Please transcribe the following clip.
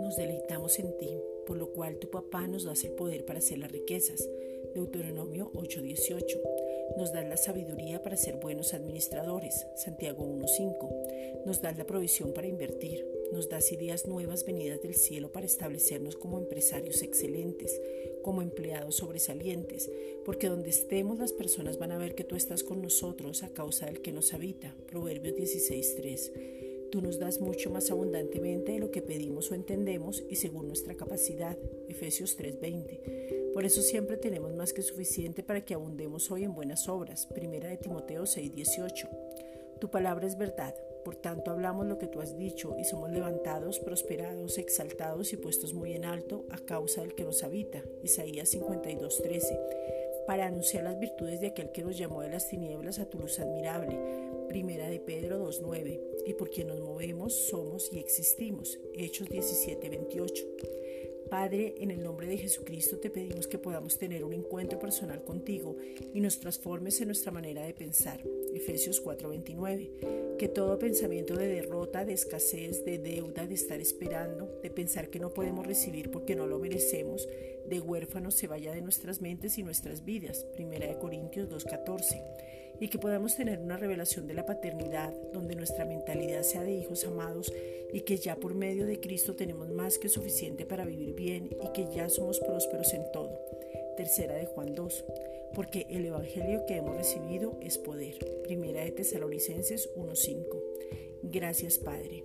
Nos deleitamos en ti, por lo cual tu papá nos das el poder para hacer las riquezas. Deuteronomio 8:18. Nos das la sabiduría para ser buenos administradores. Santiago 1:5. Nos das la provisión para invertir. Nos das ideas nuevas venidas del cielo para establecernos como empresarios excelentes, como empleados sobresalientes, porque donde estemos las personas van a ver que tú estás con nosotros a causa del que nos habita. Proverbios 16:3. Tú nos das mucho más abundantemente de lo que pedimos o entendemos y según nuestra capacidad. Efesios 3:20. Por eso siempre tenemos más que suficiente para que abundemos hoy en buenas obras. Primera de Timoteo 6:18. Tu palabra es verdad, por tanto hablamos lo que tú has dicho y somos levantados, prosperados, exaltados y puestos muy en alto a causa del que nos habita. Isaías 52:13. Para anunciar las virtudes de aquel que nos llamó de las tinieblas a tu luz admirable. Primera de Pedro 2:9. Y por quien nos movemos, somos y existimos. Hechos 17:28. Padre, en el nombre de Jesucristo te pedimos que podamos tener un encuentro personal contigo y nos transformes en nuestra manera de pensar. Efesios 4:29. Que todo pensamiento de derrota, de escasez, de deuda, de estar esperando, de pensar que no podemos recibir porque no lo merecemos, de huérfanos se vaya de nuestras mentes y nuestras vidas. Primera de Corintios 2:14 y que podamos tener una revelación de la paternidad donde nuestra mentalidad sea de hijos amados y que ya por medio de Cristo tenemos más que suficiente para vivir bien y que ya somos prósperos en todo. Tercera de Juan 2, porque el Evangelio que hemos recibido es poder. Primera de Tesalonicenses 1.5. Gracias Padre.